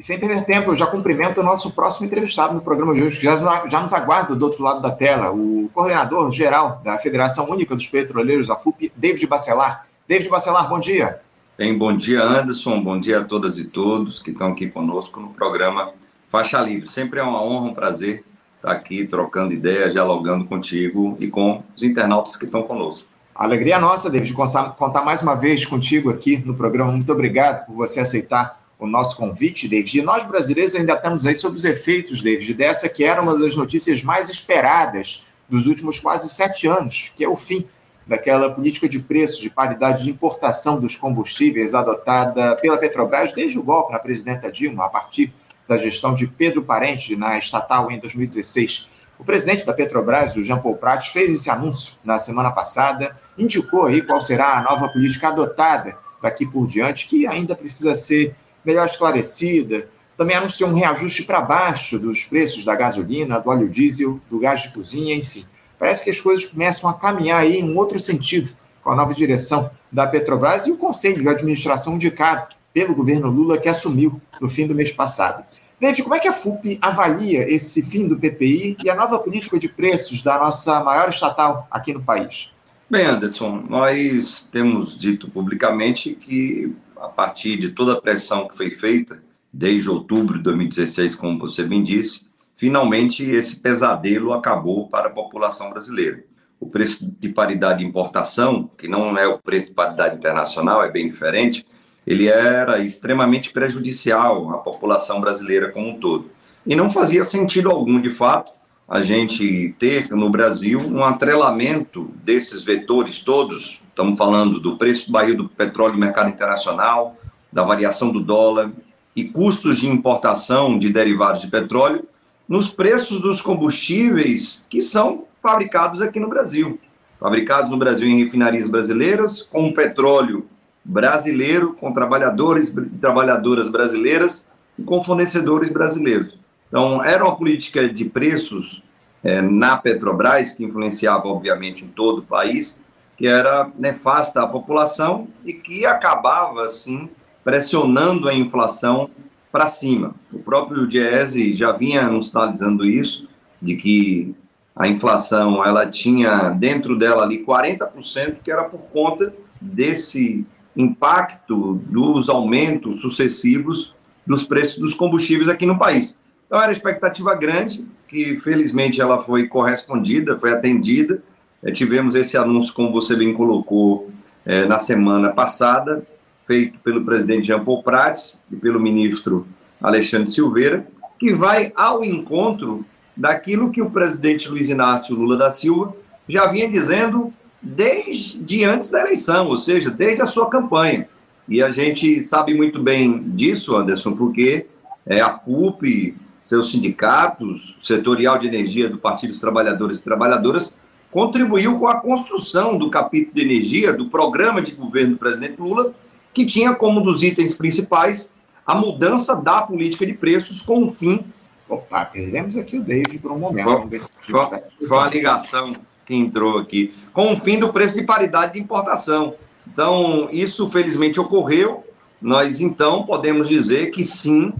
E sem perder tempo, eu já cumprimento o nosso próximo entrevistado no programa de hoje, que já, já nos aguarda do outro lado da tela, o coordenador geral da Federação Única dos Petroleiros, a FUP, David Bacelar. David Bacelar, bom dia. Bem, bom dia, Anderson. Bom dia a todas e todos que estão aqui conosco no programa Faixa Livre. Sempre é uma honra, um prazer estar aqui trocando ideias, dialogando contigo e com os internautas que estão conosco. alegria nossa, David, contar mais uma vez contigo aqui no programa. Muito obrigado por você aceitar o nosso convite, David. E nós brasileiros ainda estamos aí sob os efeitos, David, dessa que era uma das notícias mais esperadas dos últimos quase sete anos, que é o fim daquela política de preços, de paridade de importação dos combustíveis adotada pela Petrobras desde o golpe na presidenta Dilma, a partir da gestão de Pedro Parente na estatal em 2016. O presidente da Petrobras, o Jean Paul Prats, fez esse anúncio na semana passada, indicou aí qual será a nova política adotada daqui por diante, que ainda precisa ser melhor esclarecida. Também anunciou um reajuste para baixo dos preços da gasolina, do óleo diesel, do gás de cozinha, enfim. Parece que as coisas começam a caminhar aí em um outro sentido com a nova direção da Petrobras e o conselho de administração indicado pelo governo Lula que assumiu no fim do mês passado. David, como é que a FUP avalia esse fim do PPI e a nova política de preços da nossa maior estatal aqui no país? Bem, Anderson, nós temos dito publicamente que a partir de toda a pressão que foi feita desde outubro de 2016, como você bem disse, finalmente esse pesadelo acabou para a população brasileira. O preço de paridade de importação, que não é o preço de paridade internacional, é bem diferente, ele era extremamente prejudicial à população brasileira como um todo. E não fazia sentido algum, de fato, a gente ter no Brasil um atrelamento desses vetores todos Estamos falando do preço do barril do petróleo no mercado internacional, da variação do dólar e custos de importação de derivados de petróleo nos preços dos combustíveis que são fabricados aqui no Brasil. Fabricados no Brasil em refinarias brasileiras, com petróleo brasileiro, com trabalhadores e trabalhadoras brasileiras e com fornecedores brasileiros. Então, era uma política de preços é, na Petrobras, que influenciava, obviamente, em todo o país, que era nefasta à população e que acabava, assim, pressionando a inflação para cima. O próprio Diese já vinha sinalizando isso, de que a inflação ela tinha dentro dela ali 40% que era por conta desse impacto dos aumentos sucessivos dos preços dos combustíveis aqui no país. Então era expectativa grande, que felizmente ela foi correspondida, foi atendida, é, tivemos esse anúncio, como você bem colocou, é, na semana passada, feito pelo presidente Jean Paul Prats e pelo ministro Alexandre Silveira, que vai ao encontro daquilo que o presidente Luiz Inácio Lula da Silva já vinha dizendo desde antes da eleição, ou seja, desde a sua campanha. E a gente sabe muito bem disso, Anderson, porque é, a FUP, seus sindicatos, o setorial de energia do Partido dos Trabalhadores e Trabalhadoras contribuiu com a construção do capítulo de energia do programa de governo do presidente Lula, que tinha como um dos itens principais a mudança da política de preços com o fim. Opa, perdemos aqui o David por um momento. Foi, foi, foi uma ligação que entrou aqui. Com o fim do preço de paridade de importação. Então, isso felizmente ocorreu. Nós, então, podemos dizer que sim,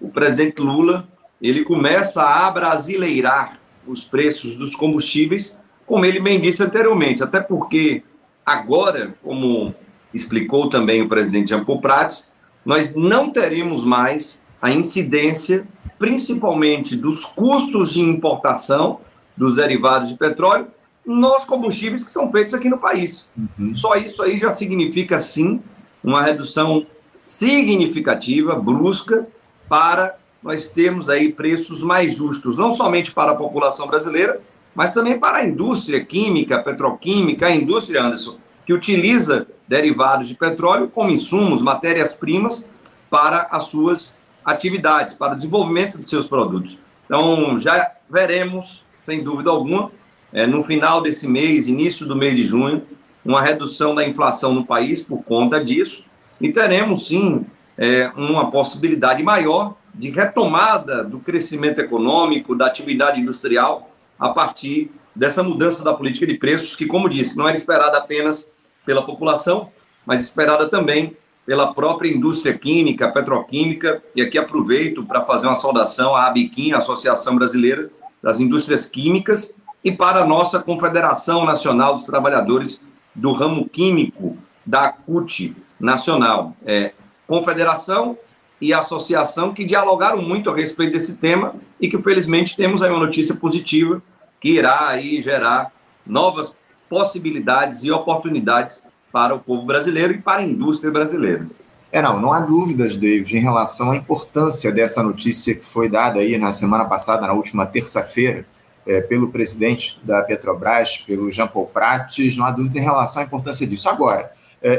o presidente Lula ele começa a abrasileirar os preços dos combustíveis como ele bem disse anteriormente, até porque agora, como explicou também o presidente Jean Paul Prats, nós não teremos mais a incidência, principalmente dos custos de importação dos derivados de petróleo, nos combustíveis que são feitos aqui no país. Uhum. Só isso aí já significa, sim, uma redução significativa, brusca, para nós termos aí preços mais justos, não somente para a população brasileira, mas também para a indústria química, petroquímica, a indústria, Anderson, que utiliza derivados de petróleo como insumos, matérias-primas para as suas atividades, para o desenvolvimento de seus produtos. Então, já veremos, sem dúvida alguma, é, no final desse mês, início do mês de junho, uma redução da inflação no país por conta disso, e teremos sim é, uma possibilidade maior de retomada do crescimento econômico, da atividade industrial a partir dessa mudança da política de preços, que, como disse, não era esperada apenas pela população, mas esperada também pela própria indústria química, petroquímica, e aqui aproveito para fazer uma saudação à ABIQUIM, Associação Brasileira das Indústrias Químicas, e para a nossa Confederação Nacional dos Trabalhadores do Ramo Químico, da CUT Nacional. É, confederação e associação que dialogaram muito a respeito desse tema e que, felizmente, temos aí uma notícia positiva que irá aí gerar novas possibilidades e oportunidades para o povo brasileiro e para a indústria brasileira. É, não, não há dúvidas, David, em relação à importância dessa notícia que foi dada aí na semana passada, na última terça-feira, é, pelo presidente da Petrobras, pelo Jean Paul Prates, não há dúvida em relação à importância disso. Agora,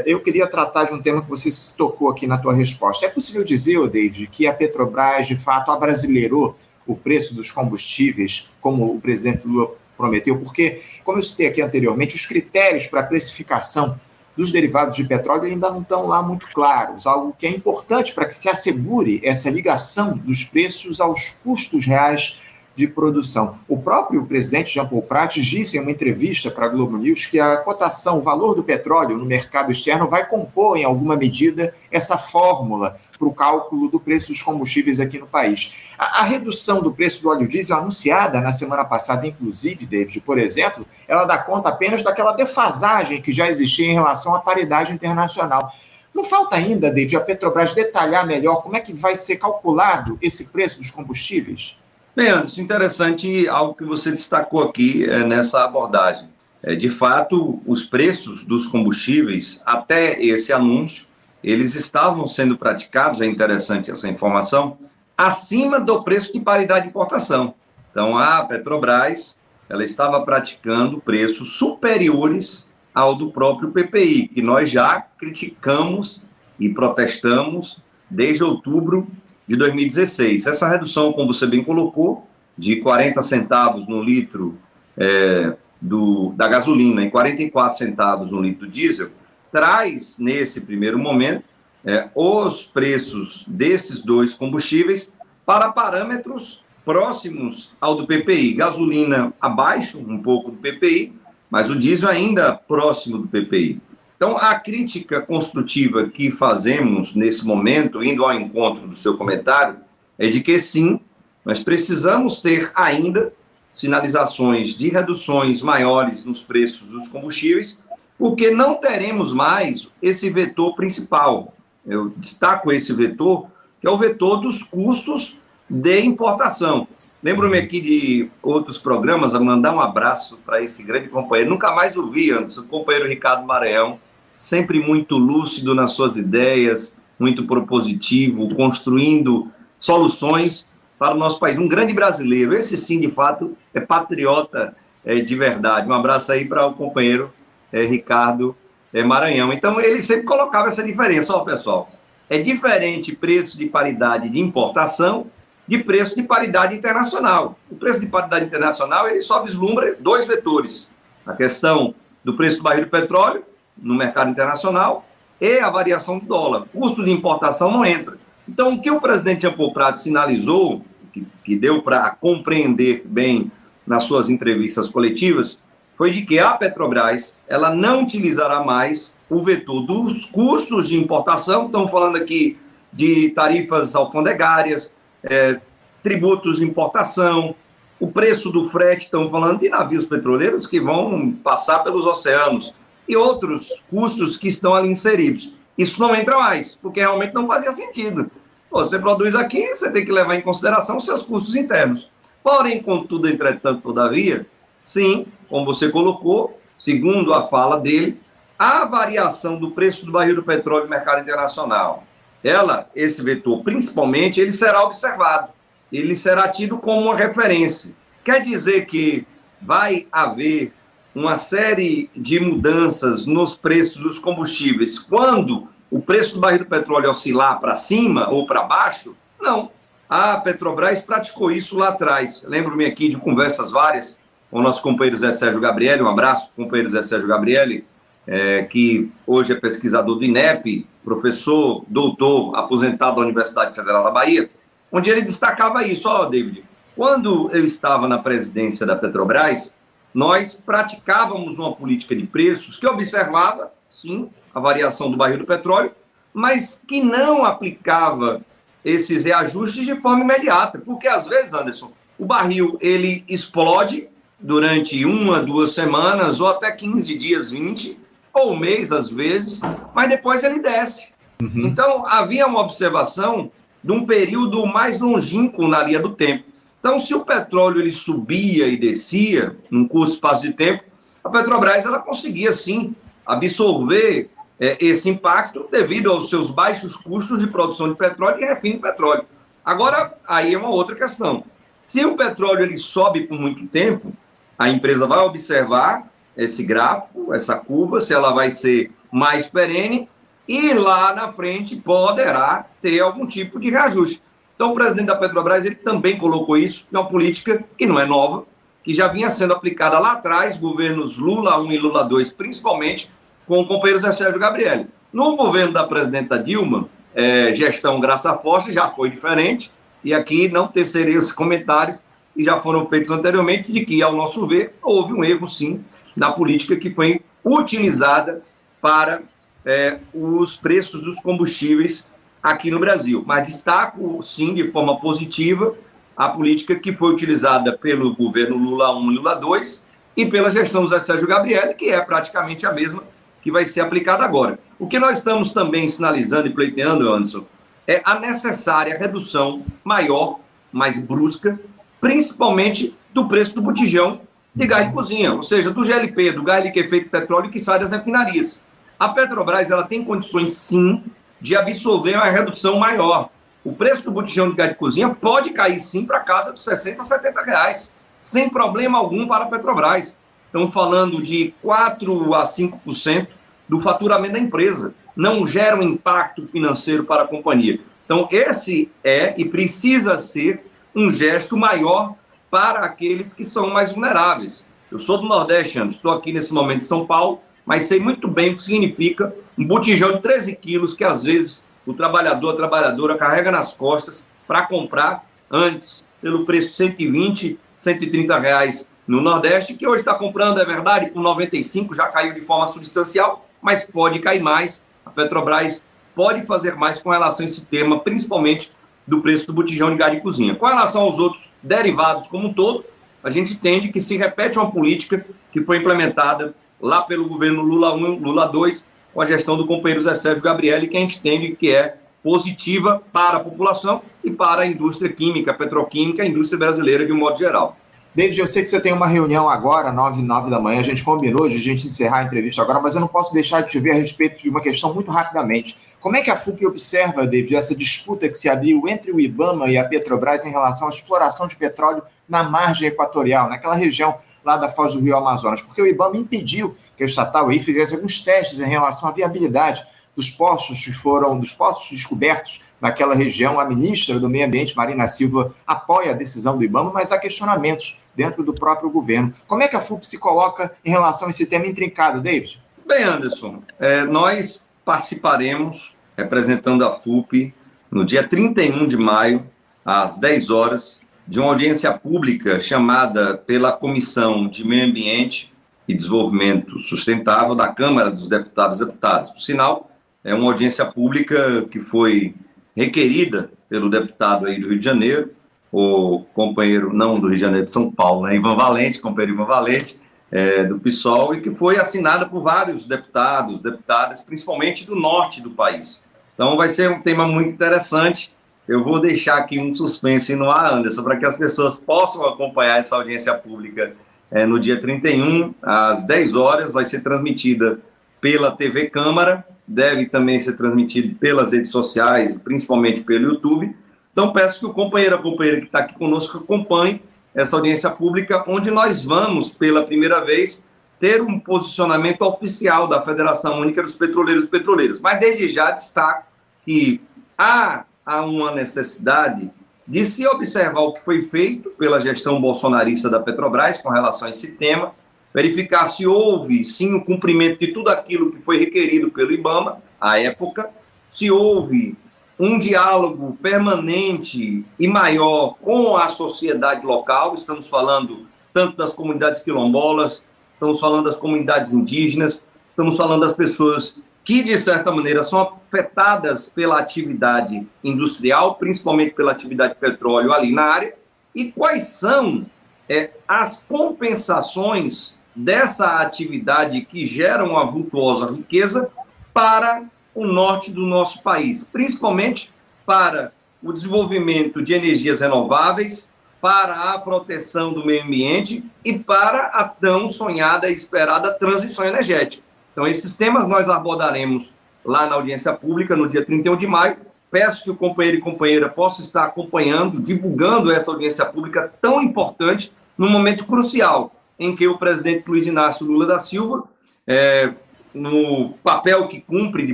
eu queria tratar de um tema que você tocou aqui na tua resposta. É possível dizer, David, que a Petrobras, de fato, abrasileirou o preço dos combustíveis, como o presidente Lula prometeu? Porque, como eu citei aqui anteriormente, os critérios para a precificação dos derivados de petróleo ainda não estão lá muito claros, algo que é importante para que se assegure essa ligação dos preços aos custos reais de produção. O próprio presidente Jean Paul Prates disse em uma entrevista para a Globo News que a cotação, o valor do petróleo no mercado externo vai compor, em alguma medida, essa fórmula para o cálculo do preço dos combustíveis aqui no país. A, a, redução do preço do óleo diesel anunciada na semana passada, inclusive, David, por exemplo, ela dá conta apenas daquela defasagem que já existia em relação à paridade internacional. Não falta ainda, David, a Petrobras detalhar melhor como é que vai ser calculado esse preço dos combustíveis? Bem, Anderson, interessante algo que você destacou aqui é, nessa abordagem. É, de fato, os preços dos combustíveis, até esse anúncio, eles estavam sendo praticados, é interessante essa informação, acima do preço de paridade de importação. Então, a Petrobras, ela estava praticando preços superiores ao do próprio PPI, que nós já criticamos e protestamos desde outubro de 2016. Essa redução, como você bem colocou, de 40 centavos no litro é, do, da gasolina e 44 centavos no litro do diesel, traz, nesse primeiro momento, é, os preços desses dois combustíveis para parâmetros próximos ao do PPI. Gasolina abaixo um pouco do PPI, mas o diesel ainda próximo do PPI. Então, a crítica construtiva que fazemos nesse momento, indo ao encontro do seu comentário, é de que sim, nós precisamos ter ainda sinalizações de reduções maiores nos preços dos combustíveis, porque não teremos mais esse vetor principal. Eu destaco esse vetor, que é o vetor dos custos de importação. Lembro-me aqui de outros programas, a mandar um abraço para esse grande companheiro. Nunca mais ouvi antes, o companheiro Ricardo Maranhão, sempre muito lúcido nas suas ideias, muito propositivo, construindo soluções para o nosso país. Um grande brasileiro, esse sim, de fato, é patriota é, de verdade. Um abraço aí para o companheiro é, Ricardo é, Maranhão. Então, ele sempre colocava essa diferença, ó, pessoal. É diferente preço de paridade de importação de preço de paridade internacional. O preço de paridade internacional ele só vislumbra dois vetores: a questão do preço do barril do petróleo no mercado internacional e a variação do dólar. Custo de importação não entra. Então, o que o presidente Jean Prato sinalizou, que, que deu para compreender bem nas suas entrevistas coletivas, foi de que a Petrobras ela não utilizará mais o vetor dos custos de importação, estamos falando aqui de tarifas alfandegárias, é, tributos de importação, o preço do frete, estamos falando de navios petroleiros que vão passar pelos oceanos, e outros custos que estão ali inseridos. Isso não entra mais, porque realmente não fazia sentido. Você produz aqui, você tem que levar em consideração os seus custos internos. Porém, contudo, entretanto, todavia, sim, como você colocou, segundo a fala dele, a variação do preço do barril do petróleo no mercado internacional, ela, esse vetor, principalmente, ele será observado, ele será tido como uma referência. Quer dizer que vai haver uma série de mudanças nos preços dos combustíveis quando o preço do barril do petróleo oscilar para cima ou para baixo? Não. A Petrobras praticou isso lá atrás. Lembro-me aqui de conversas várias com o nosso companheiro Zé Sérgio Gabriele. Um abraço, companheiro Zé Sérgio Gabriele, é, que hoje é pesquisador do INEP, professor, doutor, aposentado da Universidade Federal da Bahia, onde ele destacava isso. Ó, David, quando eu estava na presidência da Petrobras, nós praticávamos uma política de preços que observava, sim, a variação do barril do petróleo, mas que não aplicava esses reajustes de forma imediata, porque às vezes, Anderson, o barril ele explode durante uma, duas semanas, ou até 15 dias, 20, ou um mês às vezes, mas depois ele desce. Uhum. Então, havia uma observação de um período mais longínquo na linha do tempo. Então, se o petróleo ele subia e descia num curto espaço de tempo, a Petrobras ela conseguia sim absorver é, esse impacto devido aos seus baixos custos de produção de petróleo e refino de petróleo. Agora, aí é uma outra questão. Se o petróleo ele sobe por muito tempo, a empresa vai observar esse gráfico, essa curva, se ela vai ser mais perene e lá na frente poderá ter algum tipo de reajuste. Então, o presidente da Petrobras ele também colocou isso, é uma política que não é nova, que já vinha sendo aplicada lá atrás, governos Lula 1 e Lula 2, principalmente, com o companheiro Zé Sérgio Gabriel. No governo da presidenta Dilma, é, gestão Graça Forte já foi diferente, e aqui não tecerei os comentários que já foram feitos anteriormente, de que, ao nosso ver, houve um erro, sim, na política que foi utilizada para é, os preços dos combustíveis aqui no Brasil. Mas destaco, sim, de forma positiva, a política que foi utilizada pelo governo Lula 1 e Lula 2 e pela gestão do Zé Sérgio Gabriel, que é praticamente a mesma que vai ser aplicada agora. O que nós estamos também sinalizando e pleiteando, Anderson, é a necessária redução maior, mais brusca, principalmente do preço do botijão de gás de cozinha, ou seja, do GLP, do gás liquefeito petróleo que sai das refinarias. A Petrobras ela tem condições, sim, de absorver uma redução maior. O preço do botijão de gás de cozinha pode cair, sim, para casa dos 60 a 70 reais, sem problema algum para a Petrobras. Estamos falando de 4 a 5% do faturamento da empresa. Não gera um impacto financeiro para a companhia. Então, esse é e precisa ser um gesto maior para aqueles que são mais vulneráveis. Eu sou do Nordeste, estou aqui nesse momento em São Paulo, mas sei muito bem o que significa um botijão de 13 quilos que às vezes o trabalhador, a trabalhadora carrega nas costas para comprar antes pelo preço 120, 130 reais no Nordeste, que hoje está comprando, é verdade, com 95 já caiu de forma substancial, mas pode cair mais. A Petrobras pode fazer mais com relação a esse tema, principalmente do preço do botijão de gás de cozinha. Com relação aos outros derivados como um todo, a gente entende que se repete uma política que foi implementada lá pelo governo Lula 1, Lula 2, com a gestão do companheiro Zé Sérgio Gabriel, que a gente entende que é positiva para a população e para a indústria química, petroquímica, a indústria brasileira de um modo geral. David, eu sei que você tem uma reunião agora, 9 9 da manhã, a gente combinou de a gente encerrar a entrevista agora, mas eu não posso deixar de te ver a respeito de uma questão muito rapidamente. Como é que a FUP observa, David, essa disputa que se abriu entre o IBAMA e a Petrobras em relação à exploração de petróleo na margem equatorial, naquela região lá da foz do Rio Amazonas, porque o IBAMA impediu que a estatal aí fizesse alguns testes em relação à viabilidade dos postos que foram dos postos descobertos naquela região. A ministra do Meio Ambiente, Marina Silva, apoia a decisão do IBAMA, mas há questionamentos dentro do próprio governo. Como é que a FUP se coloca em relação a esse tema intrincado, David? Bem, Anderson, é, nós participaremos representando a FUP no dia 31 de maio, às 10 horas, de uma audiência pública chamada pela Comissão de Meio Ambiente e Desenvolvimento Sustentável da Câmara dos Deputados e Deputadas. Por sinal, é uma audiência pública que foi requerida pelo deputado aí do Rio de Janeiro, o companheiro, não do Rio de Janeiro, de São Paulo, né, Ivan Valente, companheiro Ivan Valente, é, do PSOL, e que foi assinada por vários deputados, deputadas, principalmente do norte do país. Então vai ser um tema muito interessante eu vou deixar aqui um suspense no ar, Anderson, para que as pessoas possam acompanhar essa audiência pública é, no dia 31, às 10 horas, vai ser transmitida pela TV Câmara, deve também ser transmitido pelas redes sociais, principalmente pelo YouTube. Então, peço que o companheiro, a companheira que está aqui conosco, acompanhe essa audiência pública, onde nós vamos, pela primeira vez, ter um posicionamento oficial da Federação Única dos Petroleiros e Petroleiras. Mas, desde já, destaco que há há uma necessidade de se observar o que foi feito pela gestão bolsonarista da Petrobras com relação a esse tema, verificar se houve sim o cumprimento de tudo aquilo que foi requerido pelo IBAMA à época, se houve um diálogo permanente e maior com a sociedade local, estamos falando tanto das comunidades quilombolas, estamos falando das comunidades indígenas, estamos falando das pessoas que, de certa maneira, são afetadas pela atividade industrial, principalmente pela atividade de petróleo ali na área, e quais são é, as compensações dessa atividade que gera uma vultuosa riqueza para o norte do nosso país, principalmente para o desenvolvimento de energias renováveis, para a proteção do meio ambiente e para a tão sonhada e esperada transição energética. Então, esses temas nós abordaremos lá na audiência pública no dia 31 de maio. Peço que o companheiro e companheira possa estar acompanhando, divulgando essa audiência pública tão importante num momento crucial em que o presidente Luiz Inácio Lula da Silva, é, no papel que cumpre de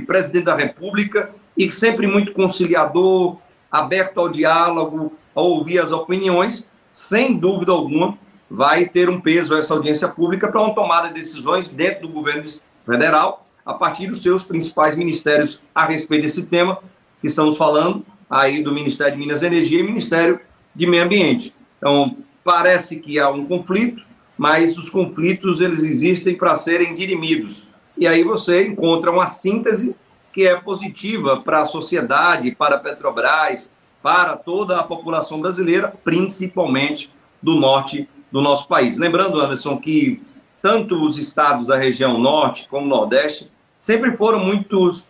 presidente da República e sempre muito conciliador, aberto ao diálogo, a ouvir as opiniões, sem dúvida alguma, vai ter um peso essa audiência pública para uma tomada de decisões dentro do governo federal, a partir dos seus principais ministérios a respeito desse tema, que estamos falando aí do Ministério de Minas e Energia e Ministério de Meio Ambiente. Então, parece que há um conflito, mas os conflitos eles existem para serem dirimidos. E aí você encontra uma síntese que é positiva para a sociedade, para a Petrobras, para toda a população brasileira, principalmente do norte do nosso país. Lembrando, Anderson, que tanto os estados da região norte como nordeste sempre foram muitos,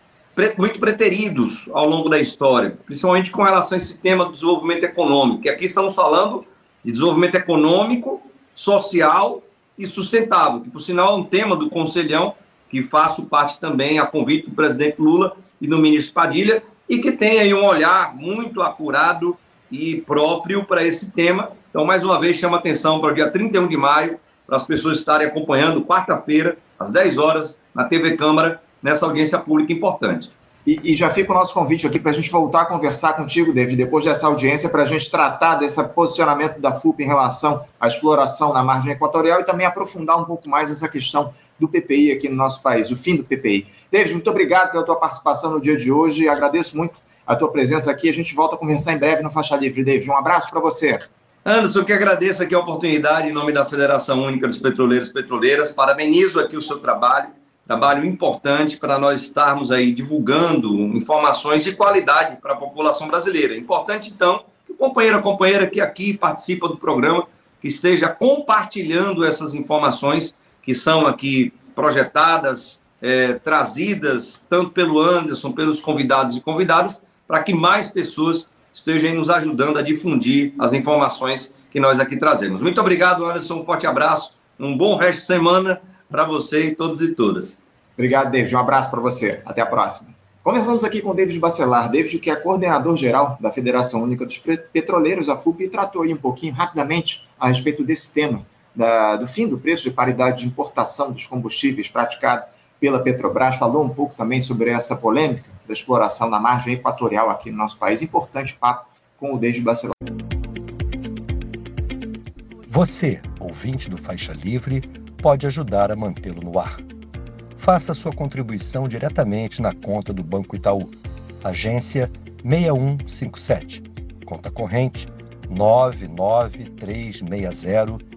muito preteridos ao longo da história, principalmente com relação a esse tema do desenvolvimento econômico. E aqui estamos falando de desenvolvimento econômico, social e sustentável, que por sinal é um tema do Conselhão, que faço parte também a convite do presidente Lula e do ministro Padilha, e que tem aí um olhar muito apurado e próprio para esse tema. Então, mais uma vez, chama atenção para o dia 31 de maio, para as pessoas estarem acompanhando, quarta-feira, às 10 horas, na TV Câmara, nessa audiência pública importante. E, e, já fica o nosso convite aqui para a gente voltar a conversar contigo, David, depois dessa audiência, para a gente tratar desse posicionamento da FUP em relação à exploração na margem equatorial e também aprofundar um pouco mais essa questão do PPI aqui no nosso país, o fim do PPI. David, muito obrigado pela tua participação no dia de hoje, agradeço muito a tua presença aqui. A gente volta a conversar em breve no Faixa Livre. David, um abraço para você. Anderson, que agradeço aqui a oportunidade em nome da Federação Única dos Petroleiros e Petroleiras. Parabenizo aqui o seu trabalho trabalho importante para nós estarmos aí divulgando informações de qualidade para a população brasileira. Importante, então, que o companheiro, a companheira que aqui participa do programa, que esteja compartilhando essas informações que são aqui projetadas, é, trazidas tanto pelo Anderson, pelos convidados e convidadas, para que mais pessoas estejam nos ajudando a difundir as informações que nós aqui trazemos. Muito obrigado, Anderson. Um forte abraço, um bom resto de semana para você e todos e todas. Obrigado, David. Um abraço para você. Até a próxima. Conversamos aqui com David Bacelar. David, que é coordenador geral da Federação Única dos Petroleiros, a FUP, e tratou aí um pouquinho, rapidamente, a respeito desse tema, da, do fim do preço de paridade de importação dos combustíveis praticado pela Petrobras. Falou um pouco também sobre essa polêmica da exploração na margem equatorial aqui no nosso país. Importante papo com o David Bacelar. Você, ouvinte do Faixa Livre, pode ajudar a mantê-lo no ar. Faça sua contribuição diretamente na conta do Banco Itaú, agência 6157, conta corrente 99360,